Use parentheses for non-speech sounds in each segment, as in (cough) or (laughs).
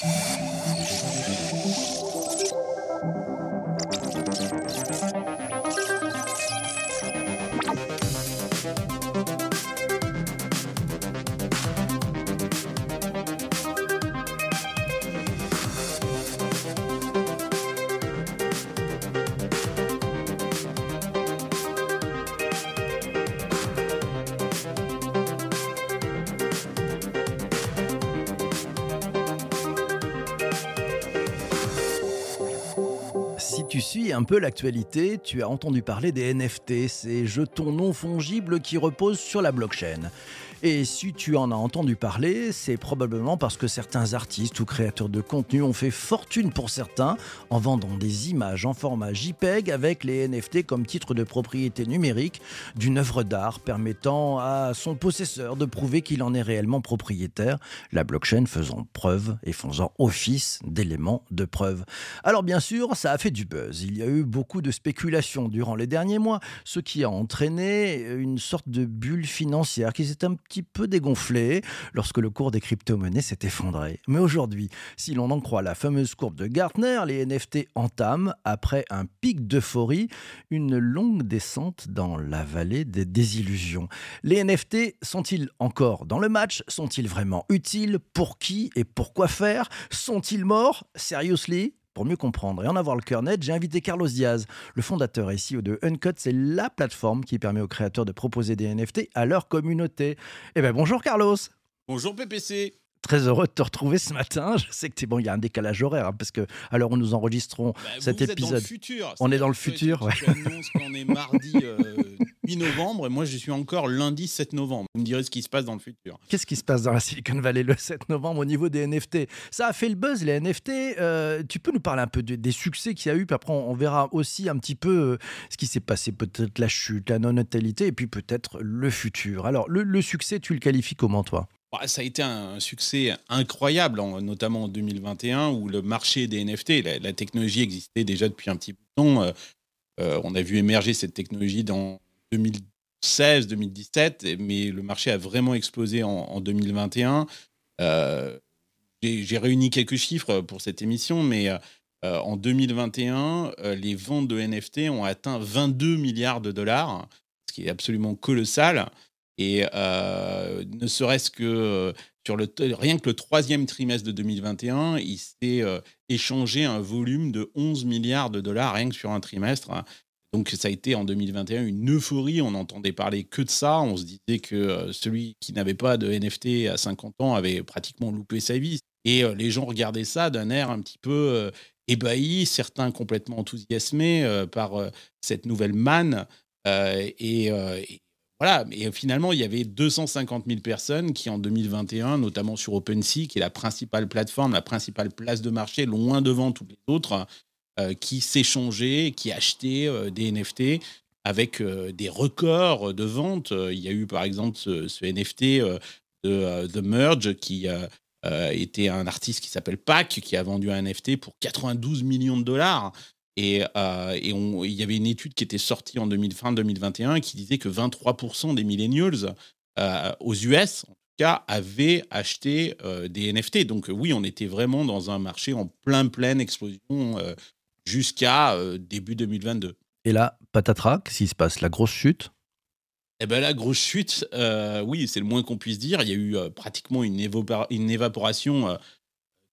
Thank you. Suis un peu l'actualité, tu as entendu parler des NFT, ces jetons non fongibles qui reposent sur la blockchain. Et si tu en as entendu parler, c'est probablement parce que certains artistes ou créateurs de contenu ont fait fortune pour certains en vendant des images en format JPEG avec les NFT comme titre de propriété numérique d'une œuvre d'art permettant à son possesseur de prouver qu'il en est réellement propriétaire, la blockchain faisant preuve et faisant office d'élément de preuve. Alors bien sûr, ça a fait du buzz. Il y a eu beaucoup de spéculations durant les derniers mois, ce qui a entraîné une sorte de bulle financière qui s'est un petit peu dégonflé lorsque le cours des crypto-monnaies s'est effondré. Mais aujourd'hui, si l'on en croit la fameuse courbe de Gartner, les NFT entament, après un pic d'euphorie, une longue descente dans la vallée des désillusions. Les NFT sont-ils encore dans le match? Sont-ils vraiment utiles? Pour qui et pourquoi faire? Sont-ils morts? Seriously? Pour mieux comprendre et en avoir le cœur net, j'ai invité Carlos Diaz, le fondateur et CEO de Uncut. C'est la plateforme qui permet aux créateurs de proposer des NFT à leur communauté. Eh bien, bonjour Carlos. Bonjour PPC. Très heureux de te retrouver ce matin. (laughs) Je sais que es bon, il y a un décalage horaire hein, parce que où nous enregistrons bah, cet épisode, on est dans le futur. Ouais. Tu qu'on est mardi euh, (laughs) 8 novembre et moi je suis encore lundi 7 novembre. Vous me direz ce qui se passe dans le futur. Qu'est-ce qui se passe dans la Silicon Valley le 7 novembre au niveau des NFT Ça a fait le buzz les NFT. Euh, tu peux nous parler un peu des succès qu'il y a eu, puis après on, verra aussi un petit peu euh, ce qui s'est passé, peut-être la chute, la non-natalité et puis peut-être le futur. Alors le, succès, tu le qualifies comment toi? Ça a été un succès incroyable, notamment en 2021, où le marché des NFT, la, technologie existait déjà depuis un petit temps. Euh, on a vu émerger cette technologie dans 2016, 2017, mais le marché a vraiment explosé en, 2021. Euh, j'ai réuni quelques chiffres pour cette émission, mais euh, en 2021, euh, les ventes de NFT ont atteint 22 milliards de dollars, ce qui est absolument colossal. Et ne serait-ce que sur le rien que le troisième trimestre de 2021, il s'est échangé un volume de 11 milliards de dollars rien que sur un trimestre. Donc ça a été en 2021 une euphorie, on n'entendait parler que de ça, on se disait que euh, celui qui n'avait pas de NFT à 50 ans avait pratiquement loupé sa vie. Et euh, les gens regardaient ça d'un air un petit peu euh, ébahi, certains complètement enthousiasmés par cette nouvelle manne. Et, voilà, mais finalement, il y avait 250 000 personnes qui, en 2021, notamment sur OpenSea, qui est la principale plateforme, la principale place de marché, loin devant toutes les autres, euh, qui s'échangeaient, qui achetaient euh, des NFT avec euh, des records de vente. Il y a eu par exemple ce, NFT de The Merge qui était un artiste qui s'appelle Pac, qui a vendu un NFT pour 92 millions de dollars. Et, il y avait une étude qui était sortie en 2000, fin 2021 qui disait que 23% des millennials aux US, en tout cas, avaient acheté des NFT. Donc oui, on était vraiment dans un marché en plein pleine explosion jusqu'à euh, début 2022. Et là, patatras, qu'est-ce qui se passe? La grosse chute? Eh ben la grosse chute, euh, oui, c'est le moins qu'on puisse dire. Il y a eu euh, pratiquement une, une évaporation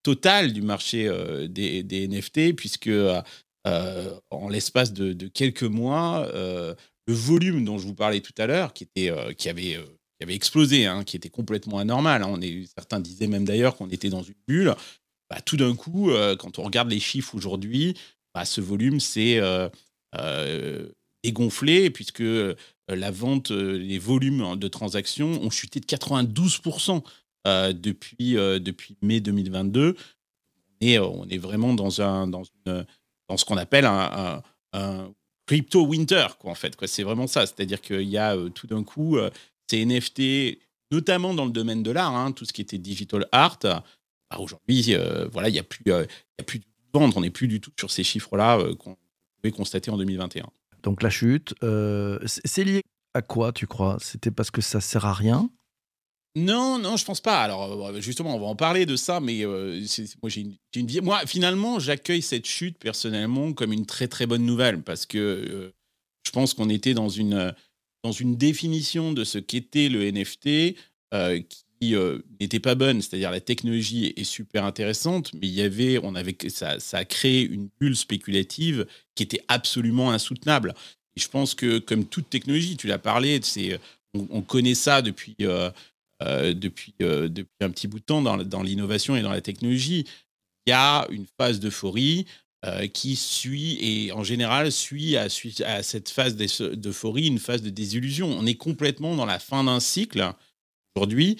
totale du marché des, des, NFT, puisque en l'espace de, quelques mois, le volume dont je vous parlais tout à l'heure, qui, était, qui, avait, qui avait explosé, hein, qui était complètement anormal, hein. on est, certains disaient même d'ailleurs qu'on était dans une bulle, bah, tout d'un coup, quand on regarde les chiffres aujourd'hui, bah, ce volume s'est euh, euh, dégonflé puisque euh, la vente, les volumes de transactions ont chuté de 92% depuis, depuis mai 2022. Et on est vraiment dans, un, dans, une, dans ce qu'on appelle un, crypto winter, quoi, en fait. C'est vraiment ça. C'est-à-dire qu'il y a tout d'un coup ces NFT, notamment dans le domaine de l'art, hein, tout ce qui était digital art. Bah, aujourd'hui, voilà, il n'y a plus, a plus on n'est plus du tout sur ces chiffres-là euh, qu'on pouvait constater en 2021. Donc la chute, euh, c'est lié à quoi, tu crois? C'était parce que ça sert à rien? Non, non, je pense pas. Alors, euh, justement, on va en parler de ça, mais euh, moi, finalement, j'accueille cette chute personnellement comme une très très bonne nouvelle parce que euh, je pense qu'on était dans une dans une définition de ce qu'était le NFT qui n'était pas bonne. C'est-à-dire la technologie est super intéressante, mais il y avait, on avait, ça, ça a créé une bulle spéculative qui était absolument insoutenable. Et je pense que comme toute technologie, tu l'as parlé, on, connaît ça depuis depuis, euh, depuis un petit bout de temps dans, l'innovation et dans la technologie. Il y a une phase d'euphorie euh, qui suit et en général suit à, cette phase d'euphorie une phase de désillusion. On est complètement dans la fin d'un cycle aujourd'hui,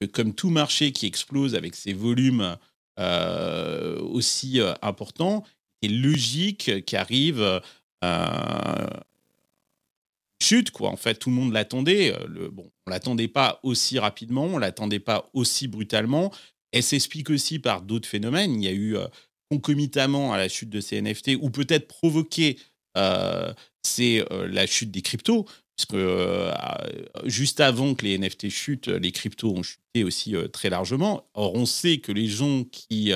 que comme tout marché qui explose avec ses volumes aussi importants, c'est logique qu'arrive chute, quoi. En fait, tout le monde l'attendait. Euh, le, bon, on l'attendait pas aussi rapidement, on l'attendait pas aussi brutalement. Elle s'explique aussi par d'autres phénomènes. Il y a eu euh, concomitamment à la chute de ces NFT, ou peut-être provoqué, euh, c'est la chute des cryptos, puisque juste avant que les NFT chutent, les cryptos ont chuté aussi très largement. Or, on sait que les gens qui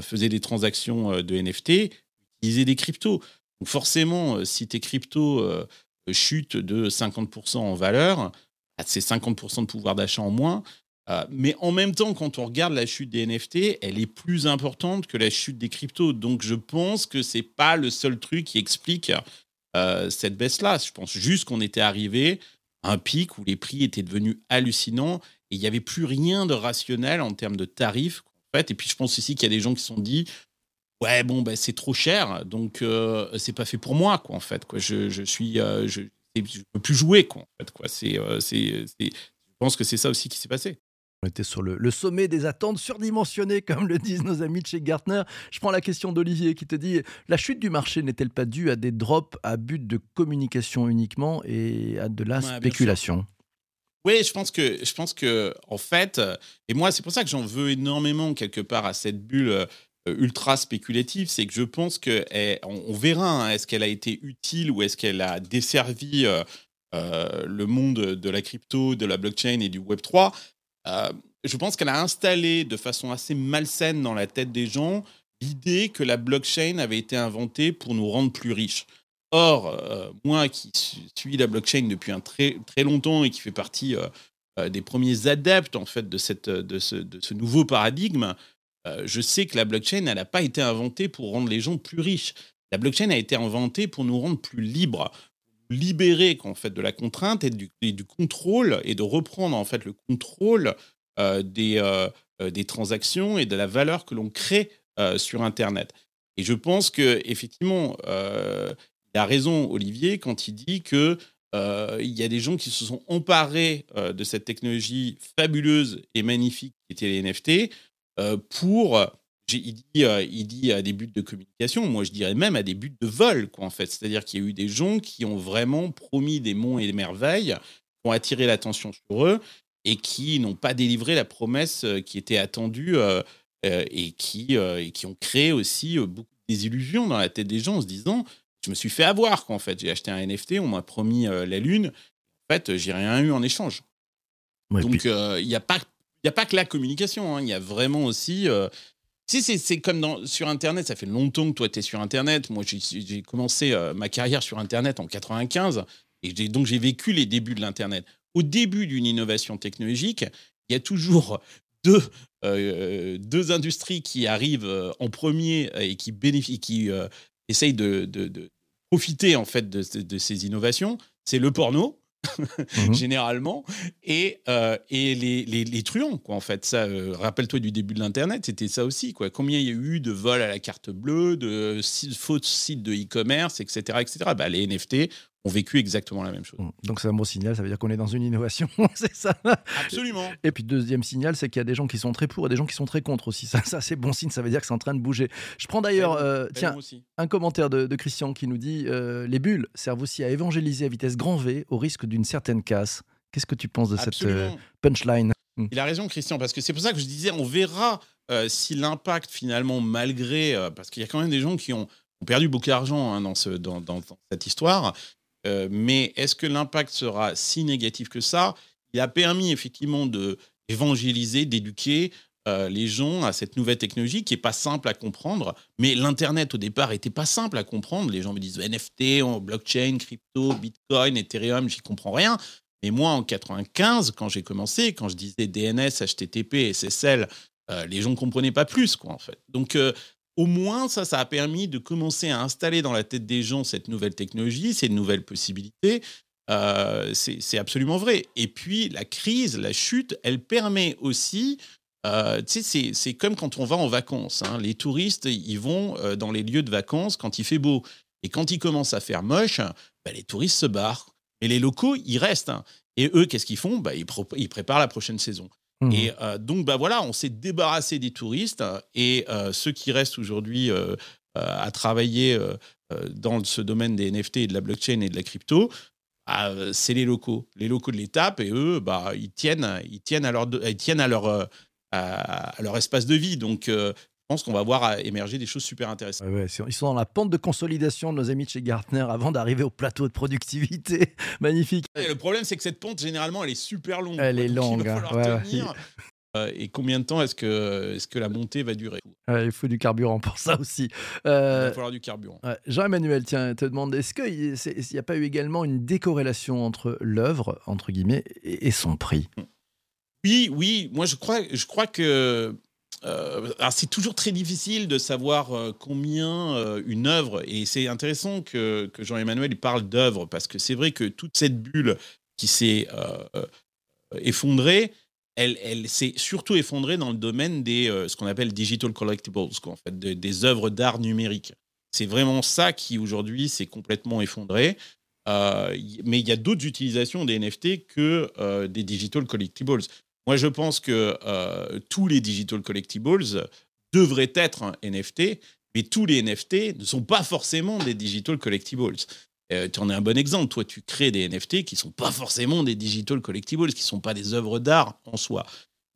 faisaient des transactions de NFT utilisaient des cryptos. Donc forcément, si tes cryptos chute de 50% en valeur, c'est 50% de pouvoir d'achat en moins. Euh, mais en même temps, quand on regarde la chute des NFT, elle est plus importante que la chute des cryptos. Donc je pense que c'est pas le seul truc qui explique euh, cette baisse-là. Je pense juste qu'on était arrivé à un pic où les prix étaient devenus hallucinants et il n'y avait plus rien de rationnel en termes de tarifs. En fait. Et puis je pense aussi qu'il y a des gens qui se sont dit ouais bon ben c'est trop cher donc euh, c'est pas fait pour moi quoi en fait quoi. Je, je suis euh, je, je peux plus jouer quoi en fait quoi. C'est euh, c'est je pense que c'est ça aussi qui s'est passé. On était sur le, le, sommet des attentes surdimensionnées, (laughs) comme le disent nos amis de chez Gartner. Je prends la question d'Olivier qui te dit La chute du marché n'est-elle pas due à des drops à but de communication uniquement et à de la spéculation? Oui, je pense que je pense que en fait, et moi c'est pour ça que j'en veux énormément quelque part à cette bulle euh, ultra spéculative, c'est que je pense que eh, on, verra hein, est-ce qu'elle a été utile ou est-ce qu'elle a desservi euh, euh, le monde de la crypto, de la blockchain et du Web 3. je pense qu'elle a installé de façon assez malsaine dans la tête des gens l'idée que la blockchain avait été inventée pour nous rendre plus riches. Or, moi qui suis la blockchain depuis un très, très longtemps et qui fait partie des premiers adeptes en fait de, cette, de, ce, de ce nouveau paradigme, euh, je sais que la blockchain, elle n'a pas été inventée pour rendre les gens plus riches. La blockchain a été inventée pour nous rendre plus libres, libérer en fait de la contrainte et du, contrôle et de reprendre en fait le contrôle euh, des, euh, des transactions et de la valeur que l'on crée sur Internet. Et je pense que effectivement, il a raison Olivier quand il dit que il y a des gens qui se sont emparés de cette technologie fabuleuse et magnifique qui était les NFT pour il dit, euh, il dit à des buts de communication, moi je dirais même à des buts de vol, quoi, en fait. C'est-à-dire qu'il y a eu des gens qui ont vraiment promis des monts et des merveilles, qui ont attiré l'attention sur eux et qui n'ont pas délivré la promesse euh, qui était attendue et, qui, et qui ont créé aussi beaucoup de désillusions dans la tête des gens en se disant je me suis fait avoir, quoi, en fait. J'ai acheté un NFT, on m'a promis la Lune. En fait, j'ai rien eu en échange. Donc, il n'y a pas n'y a pas que la communication, hein. il y a vraiment aussi. Euh, c'est comme sur Internet, ça fait longtemps que toi tu es sur Internet. Moi j'ai commencé euh, ma carrière sur Internet en 95 et donc j'ai vécu les débuts de l'Internet. Au début d'une innovation technologique, il y a toujours deux, euh, deux industries qui arrivent en premier et qui, bénéficient, qui essayent de, profiter en fait de ces innovations. C'est le porno Mhm. généralement, et, euh, et les, les, truands, quoi, en fait. Ça, euh, rappelle-toi du début de l'Internet, c'était ça aussi, quoi. Combien il y a eu de vols à la carte bleue, de faux sites de e-commerce, etc., etc. Bah, les NFT, ont vécu exactement la même chose. Mmh. Donc c'est un bon signal, ça veut dire qu'on est dans une innovation, (laughs) c'est ça Absolument. Et puis deuxième signal, c'est qu'il y a des gens qui sont très pour et des gens qui sont très contre aussi. Ça, ça c'est bon signe, ça veut dire que c'est en train de bouger. Je prends d'ailleurs, euh, tiens, un commentaire de, Christian qui nous dit euh, les bulles servent aussi à évangéliser à vitesse grand V au risque d'une certaine casse. Qu'est-ce que tu penses de cette euh, punchline? Mmh. Il a raison, Christian, parce que c'est pour ça que je disais, on verra si l'impact finalement, malgré, parce qu'il y a quand même des gens qui ont, perdu beaucoup d'argent hein, dans, ce, dans, dans, cette histoire. Euh, mais est-ce que l'impact sera si négatif que ça? Il a permis effectivement de évangéliser, d'éduquer euh, les gens à cette nouvelle technologie qui est pas simple à comprendre. Mais l'internet au départ était pas simple à comprendre. Les gens me disent NFT, blockchain, crypto, bitcoin, ethereum, j'y comprends rien. Mais moi, en 95, quand j'ai commencé, quand je disais DNS, HTTP, SSL, euh, les gens ne comprenaient pas plus, quoi, en fait. Donc, au moins, ça, ça a permis de commencer à installer dans la tête des gens cette nouvelle technologie, ces nouvelles possibilités. Euh, c'est absolument vrai. Et puis, la crise, la chute, elle permet aussi euh, c'est comme quand on va en vacances. Hein. Les touristes, ils vont euh, dans les lieux de vacances quand il fait beau. Et quand il commence à faire moche, bah, les touristes se barrent. Mais les locaux, ils restent. Hein. Et eux, qu'est-ce qu'ils font? Bah, ils, ils, préparent la prochaine saison. Mmh. Et donc, bah, voilà, on s'est débarrassé des touristes. Et ceux qui restent aujourd'hui à travailler dans ce domaine des NFT et de la blockchain et de la crypto, bah, c'est les locaux, les locaux de l'étape, et eux, bah, ils tiennent, ils tiennent à leur, ils tiennent à leur, à, leur espace de vie. Donc, pense qu'on va voir émerger des choses super intéressantes. ils sont dans la pente de consolidation de nos amis de chez Gartner avant d'arriver au plateau de productivité. (laughs) Magnifique. le problème, c'est que cette pente, généralement, elle est super longue. Elle est longue. Euh, et combien de temps est-ce que, est que la montée va durer? Il faut du carburant pour ça aussi. Euh, il va falloir du carburant. Jean-Emmanuel, tiens, te demande est-ce qu'il n'y a pas eu également une décorrélation entre l'œuvre, entre guillemets, et, son prix? Oui, oui. Moi, je crois, je crois que. Euh, c'est toujours très difficile de savoir combien une œuvre, et c'est intéressant que, que Jean-Emmanuel parle d'œuvre, parce que c'est vrai que toute cette bulle qui s'est effondrée, elle, s'est surtout effondrée dans le domaine des euh, ce qu'on appelle digital collectibles, en fait, des œuvres d'art numériques. C'est vraiment ça qui aujourd'hui s'est complètement effondré. Euh, mais il y a d'autres utilisations des NFT que euh, des digital collectibles. Moi, je pense que tous les digital collectibles devraient être un NFT, mais tous les NFT ne sont pas forcément des digital collectibles. Euh, tu en es un bon exemple. Toi, tu crées des NFT qui ne sont pas forcément des digital collectibles, qui ne sont pas des œuvres d'art en soi.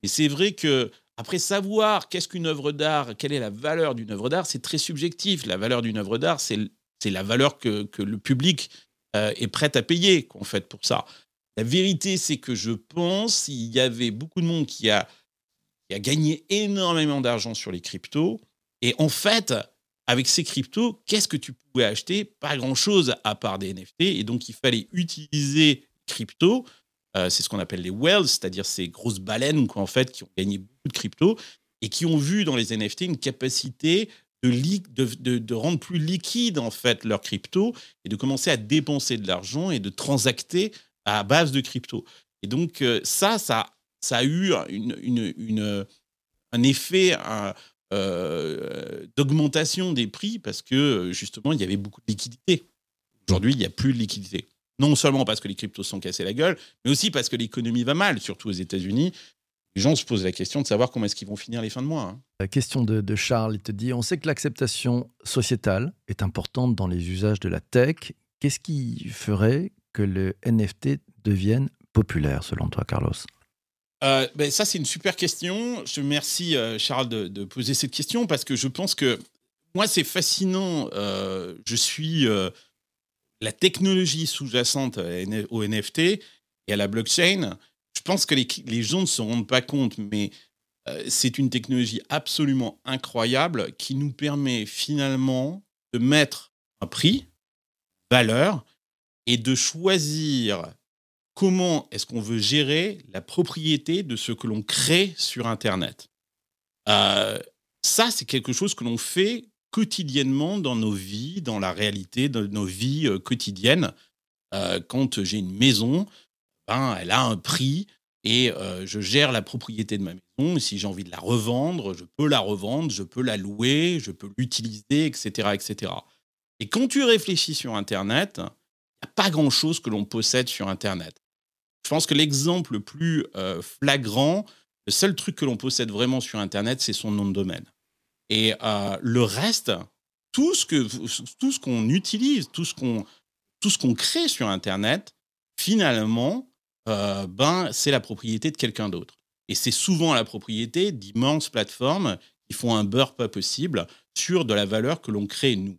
Et c'est vrai que après savoir qu'est-ce qu'une œuvre d'art, quelle est la valeur d'une œuvre d'art, c'est très subjectif. La valeur d'une œuvre d'art, c'est la valeur que, que le public euh, est prêt à payer en fait pour ça. La vérité, c'est que je pense qu'il y avait beaucoup de monde qui a, gagné énormément d'argent sur les cryptos. Et en fait, avec ces cryptos, qu'est-ce que tu pouvais acheter? Pas grand-chose à part des NFT. Et donc, il fallait utiliser crypto. Euh, c'est ce qu'on appelle les whales, c'est-à-dire ces grosses baleines en fait, qui ont gagné beaucoup de crypto et qui ont vu dans les NFT une capacité de, de, rendre plus liquide en fait leurs crypto et de commencer à dépenser de l'argent et de transacter à base de crypto. Et donc euh, ça, ça, ça a eu un effet, euh, d'augmentation des prix parce que justement il y avait beaucoup de liquidités. Aujourd'hui, il n'y a plus de liquidité. Non seulement parce que les cryptos sont cassés la gueule, mais aussi parce que l'économie va mal, surtout aux États-Unis. Les gens se posent la question de savoir comment est-ce qu'ils vont finir les fins de mois. Hein. La question de, de, Charles, il te dit, on sait que l'acceptation sociétale est importante dans les usages de la tech. Qu'est-ce qui ferait que le NFT devienne populaire selon toi, Carlos euh, ben ça, c'est une super question. Je remercie euh, Charles de, poser cette question parce que je pense que moi, c'est fascinant. Euh, je suis la technologie sous-jacente au NFT et à la blockchain. Je pense que les gens ne se rendent pas compte, mais c'est une technologie absolument incroyable qui nous permet finalement de mettre un prix, valeur, et de choisir comment est-ce qu'on veut gérer la propriété de ce que l'on crée sur Internet. Euh, ça, c'est quelque chose que l'on fait quotidiennement dans nos vies, dans la réalité de nos vies euh, quotidiennes. Euh, quand j'ai une maison, ben, elle a un prix et je gère la propriété de ma maison. Si j'ai envie de la revendre, je peux la revendre, je peux la louer, je peux l'utiliser, etc., etc. Et quand tu réfléchis sur Internet, il n'y a pas grand-chose que l'on possède sur Internet. Je pense que l'exemple le plus euh, flagrant, le seul truc que l'on possède vraiment sur Internet, c'est son nom de domaine. Et euh, le reste, tout ce que tout qu'on utilise, tout ce qu'on tout crée sur Internet, finalement, euh, ben c'est la propriété de quelqu'un d'autre. Et c'est souvent la propriété d'immenses plateformes qui font un beurre pas possible sur de la valeur que l'on crée nous.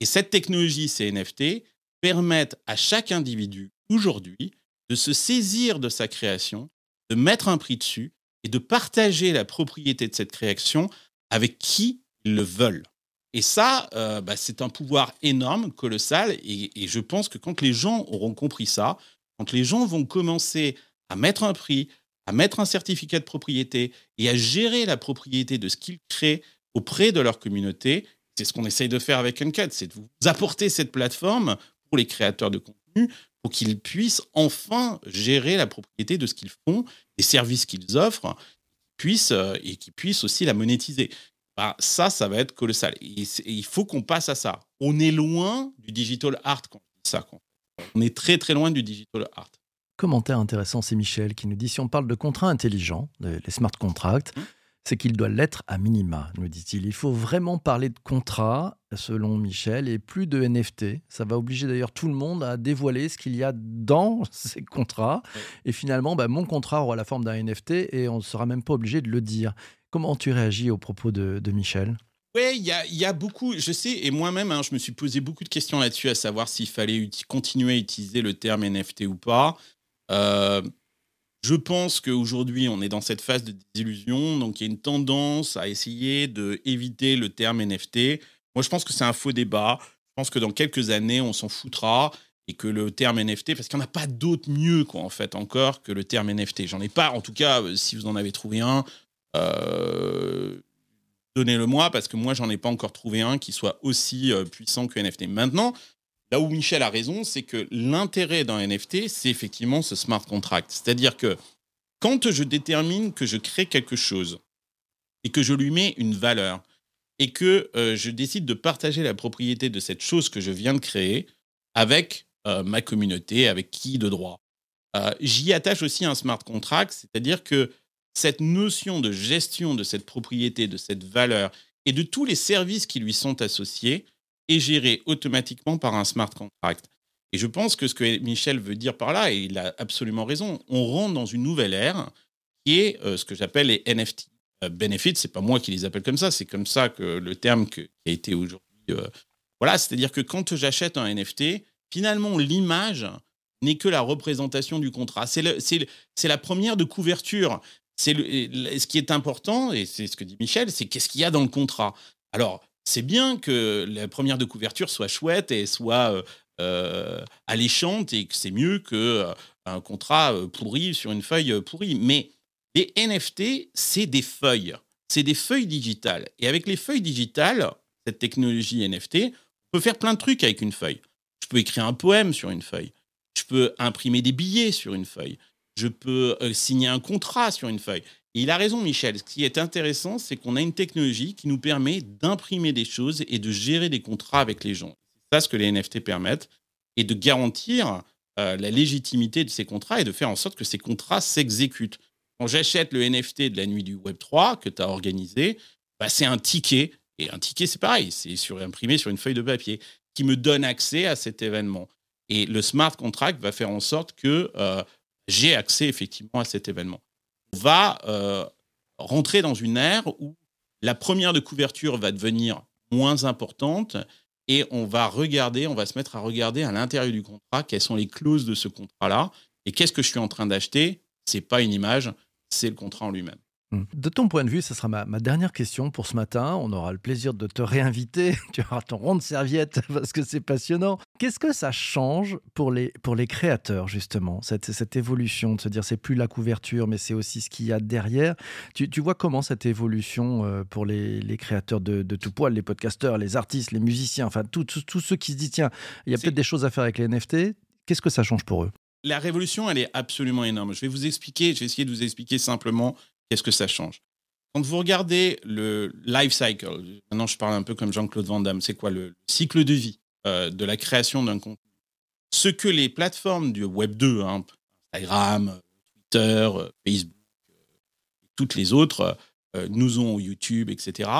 Et cette technologie, ces NFT, permettent à chaque individu aujourd'hui de se saisir de sa création, de mettre un prix dessus et de partager la propriété de cette création avec qui ils le veulent. Et ça, euh, bah, c'est un pouvoir énorme, colossal, et, et, je pense que quand les gens auront compris ça, quand les gens vont commencer à mettre un prix, à mettre un certificat de propriété et à gérer la propriété de ce qu'ils créent auprès de leur communauté, c'est ce qu'on essaye de faire avec Uncut, c'est de vous apporter cette plateforme pour les créateurs de contenu pour qu'ils puissent enfin gérer la propriété de ce qu'ils font, des services qu'ils offrent, puissent, euh, et qu'ils puissent aussi la monétiser. Bah, ça, ça va être colossal. Et, il faut qu'on passe à ça. On est loin du digital art quand on dit ça. On est très très loin du digital art. Commentaire intéressant, c'est Michel qui nous dit si on parle de contrats intelligents, les smart contracts, mmh c'est qu'il doit l'être à minima, nous dit-il. Il faut vraiment parler de contrat, selon Michel, et plus de NFT. Ça va obliger d'ailleurs tout le monde à dévoiler ce qu'il y a dans (laughs) ces contrats. Et finalement, bah, mon contrat aura la forme d'un NFT et on ne sera même pas obligé de le dire. Comment tu réagis au propos de, Michel? Oui, il y, a, beaucoup, je sais, et moi-même, hein, je me suis posé beaucoup de questions là-dessus, à savoir s'il fallait continuer à utiliser le terme NFT ou pas. Euh, je pense qu'aujourd'hui, on est dans cette phase de désillusion, donc il y a une tendance à essayer d'éviter le terme NFT. Moi, je pense que c'est un faux débat. Je pense que dans quelques années, on s'en foutra et que le terme NFT, parce qu'il n'y en a pas d'autre mieux, quoi, en fait, encore que le terme NFT. J'en ai pas, en tout cas, euh, si vous en avez trouvé un, euh, donnez-le moi, parce que moi, j'en ai pas encore trouvé un qui soit aussi euh, puissant que NFT. Maintenant, Là où Michel a raison, c'est que l'intérêt d'un NFT, c'est effectivement ce smart contract. C'est-à-dire que quand je détermine que je crée quelque chose et que je lui mets une valeur et que euh, je décide de partager la propriété de cette chose que je viens de créer avec euh, ma communauté, avec qui de droit, euh, j'y attache aussi un smart contract, c'est-à-dire que cette notion de gestion de cette propriété, de cette valeur et de tous les services qui lui sont associés, est géré automatiquement par un smart contract. Et je pense que ce que Michel veut dire par là, et il a absolument raison, on rentre dans une nouvelle ère qui est euh, ce que j'appelle les NFT. Euh, benefits, c'est pas moi qui les appelle comme ça, c'est comme ça que le terme qui a été aujourd'hui. Euh, voilà, c'est-à-dire que quand j'achète un NFT, finalement l'image n'est que la représentation du contrat. C'est la première de couverture. C'est ce qui est important, et c'est ce que dit Michel, c'est qu'est-ce qu'il y a dans le contrat? Alors, c'est bien que la première de couverture soit chouette et soit euh, euh, alléchante et que c'est mieux qu'un euh, contrat pourri sur une feuille pourrie. Mais les NFT, c'est des feuilles. C'est des feuilles digitales. Et avec les feuilles digitales, cette technologie NFT, on peut faire plein de trucs avec une feuille. Je peux écrire un poème sur une feuille. Je peux imprimer des billets sur une feuille. Je peux signer un contrat sur une feuille il a raison, Michel. Ce qui est intéressant, c'est qu'on a une technologie qui nous permet d'imprimer des choses et de gérer des contrats avec les gens. C'est ça ce que les NFT permettent, et de garantir euh, la légitimité de ces contrats et de faire en sorte que ces contrats s'exécutent. Quand j'achète le NFT de la nuit du Web 3 que tu as organisé, bah, c'est un ticket. Et un ticket, c'est pareil, c'est sur, imprimé sur une feuille de papier qui me donne accès à cet événement. Et le smart contract va faire en sorte que euh, j'ai accès effectivement à cet événement va euh, rentrer dans une ère où la première de couverture va devenir moins importante et on va regarder, on va se mettre à regarder à l'intérieur du contrat quelles sont les clauses de ce contrat-là et qu'est-ce que je suis en train d'acheter? C'est pas une image, c'est le contrat en lui-même. Mmh. De ton point de vue, ce sera ma, dernière question pour ce matin. On aura le plaisir de te réinviter. (laughs) Tu auras ton rond de serviette (laughs) parce que c'est passionnant. Qu'est-ce que ça change pour les, pour les créateurs, justement, cette, cette évolution de se dire c'est plus la couverture, mais c'est aussi ce qu'il y a derrière? Tu, tu, vois comment cette évolution euh, pour les, les créateurs de, de, tout poil, les podcasteurs, les artistes, les musiciens, enfin tous ceux qui se disent tiens, il y a peut-être des choses à faire avec les NFT. Qu'est-ce que ça change pour eux? La révolution, elle est absolument énorme. Je vais vous expliquer, je vais essayer de vous expliquer simplement Qu'est-ce que ça change Quand vous regardez le life cycle, maintenant je parle un peu comme Jean-Claude Van Damme, c'est quoi le cycle de vie euh, de la création d'un contenu? Ce que les plateformes du Web 2, hein, Instagram, Twitter, Facebook, toutes les autres, euh, nous ont YouTube, etc.,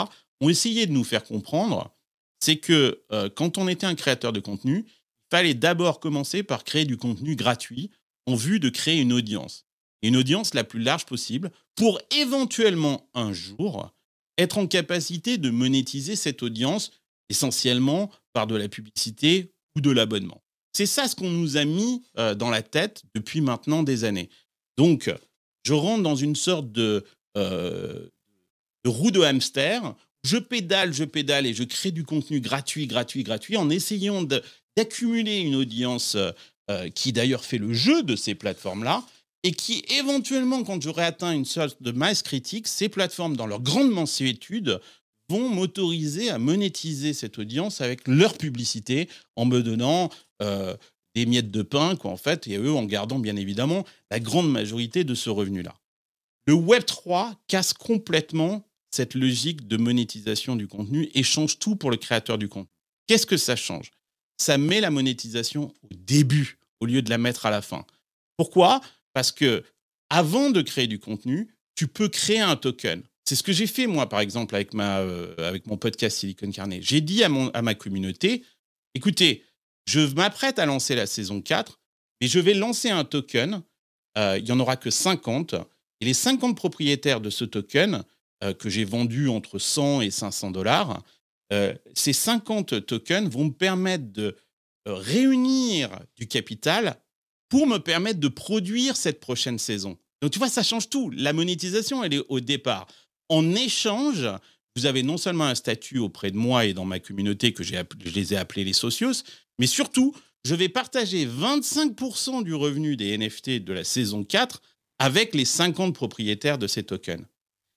ont essayé de nous faire comprendre, c'est que euh, quand on était un créateur de contenu, il fallait d'abord commencer par créer du contenu gratuit en vue de créer une audience une audience la plus large possible pour éventuellement un jour être en capacité de monétiser cette audience essentiellement par de la publicité ou de l'abonnement. C'est ça ce qu'on nous a mis euh, dans la tête depuis maintenant des années. Donc, je rentre dans une sorte de, euh, de roue de hamster. Je pédale, je pédale et je crée du contenu gratuit, gratuit, gratuit en essayant d'accumuler une audience euh, qui d'ailleurs fait le jeu de ces plateformes-là et qui éventuellement, quand j'aurai atteint une sorte de masse critique, ces plateformes, dans leur grande mansuétude, vont m'autoriser à monétiser cette audience avec leur publicité en me donnant euh, des miettes de pain, quoi, en fait, et eux en gardant bien évidemment la grande majorité de ce revenu-là. Le Web 3 casse complètement cette logique de monétisation du contenu et change tout pour le créateur du contenu. Qu'est-ce que ça change? Ça met la monétisation au début au lieu de la mettre à la fin. Pourquoi? Parce que avant de créer du contenu, tu peux créer un token. C'est ce que j'ai fait, moi, par exemple, avec, euh, mon podcast Silicon Carnet. J'ai dit à, mon, à ma communauté, écoutez, je m'apprête à lancer la saison 4, mais je vais lancer un token. Euh, il n'y en aura que 50. Et les 50 propriétaires de ce token, euh, que j'ai vendu entre 100 et 500 dollars, ces 50 tokens vont me permettre de réunir du capital pour me permettre de produire cette prochaine saison. Donc tu vois, ça change tout. La monétisation, elle est au départ. En échange, vous avez non seulement un statut auprès de moi et dans ma communauté que je les ai appelés les socios, mais surtout, je vais partager 25% du revenu des NFT de la saison 4 avec les 50 propriétaires de ces tokens. Et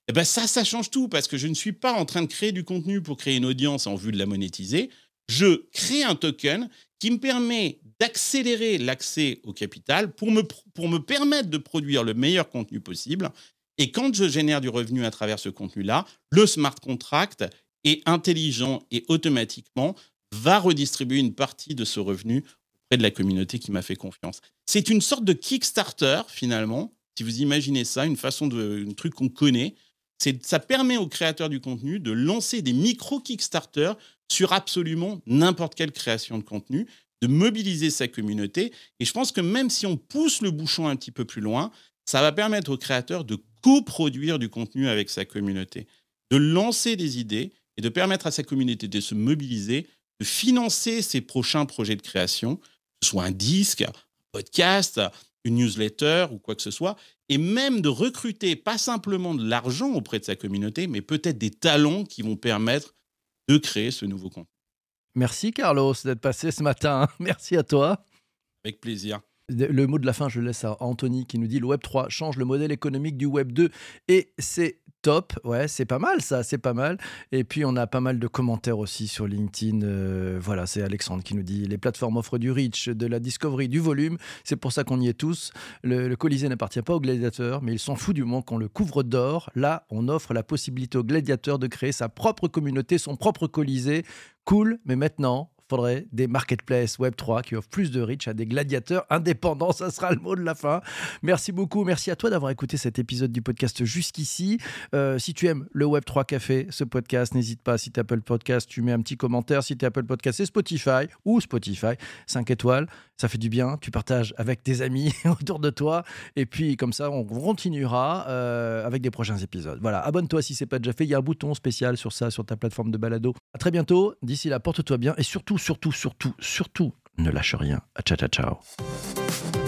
eh ben ça, ça change tout parce que je ne suis pas en train de créer du contenu pour créer une audience en vue de la monétiser. Je crée un token qui me permet d'accélérer l'accès au capital pour me, pour me permettre de produire le meilleur contenu possible et quand je génère du revenu à travers ce contenu-là, le smart contract est intelligent et automatiquement va redistribuer une partie de ce revenu auprès de la communauté qui m'a fait confiance. C'est une sorte de Kickstarter finalement, si vous imaginez ça, une façon de un truc qu'on connaît. Ça permet aux créateurs du contenu de lancer des micro Kickstarter sur absolument n'importe quelle création de contenu, de mobiliser sa communauté. Et je pense que même si on pousse le bouchon un petit peu plus loin, ça va permettre aux créateurs de coproduire du contenu avec sa communauté, de lancer des idées et de permettre à sa communauté de se mobiliser, de financer ses prochains projets de création, que ce soit un disque, un podcast, une newsletter ou quoi que ce soit, et même de recruter pas simplement de l'argent auprès de sa communauté, mais peut-être des talents qui vont permettre de créer ce nouveau contenu. Merci Carlos d'être passé ce matin. (laughs) Merci à toi. Avec plaisir. Le mot de la fin, je laisse à Anthony qui nous dit le Web 3 change le modèle économique du Web 2 et c'est top. Ouais, c'est pas mal ça, c'est pas mal. Et puis on a pas mal de commentaires aussi sur LinkedIn. Euh, voilà, c'est Alexandre qui nous dit les plateformes offrent du reach, de la discovery, du volume. C'est pour ça qu'on y est tous. Le, Colisée n'appartient pas aux gladiateurs, mais ils s'en foutent du moment qu'on le couvre d'or. Là, on offre la possibilité aux gladiateurs de créer sa propre communauté, son propre Colisée. Cool, mais maintenant, faudrait des marketplaces Web3 qui offrent plus de reach à des gladiateurs indépendants. Ça sera le mot de la fin. Merci beaucoup. Merci à toi d'avoir écouté cet épisode du podcast jusqu'ici. Euh, si tu aimes le Web3 Café, ce podcast, n'hésite pas. Si tu Apple Podcast, tu mets un petit commentaire. Si tu Apple Podcast, c'est Spotify ou Spotify. 5 étoiles. Ça fait du bien. Tu partages avec tes amis (laughs) autour de toi. Et puis, comme ça, on continuera euh, avec des prochains épisodes. Voilà. Abonne-toi si c'est pas déjà fait. Il y a un bouton spécial sur ça, sur ta plateforme de balado. À très bientôt. D'ici là, porte-toi bien et surtout, surtout, surtout, surtout, ne lâche rien. Ciao, ciao, ciao.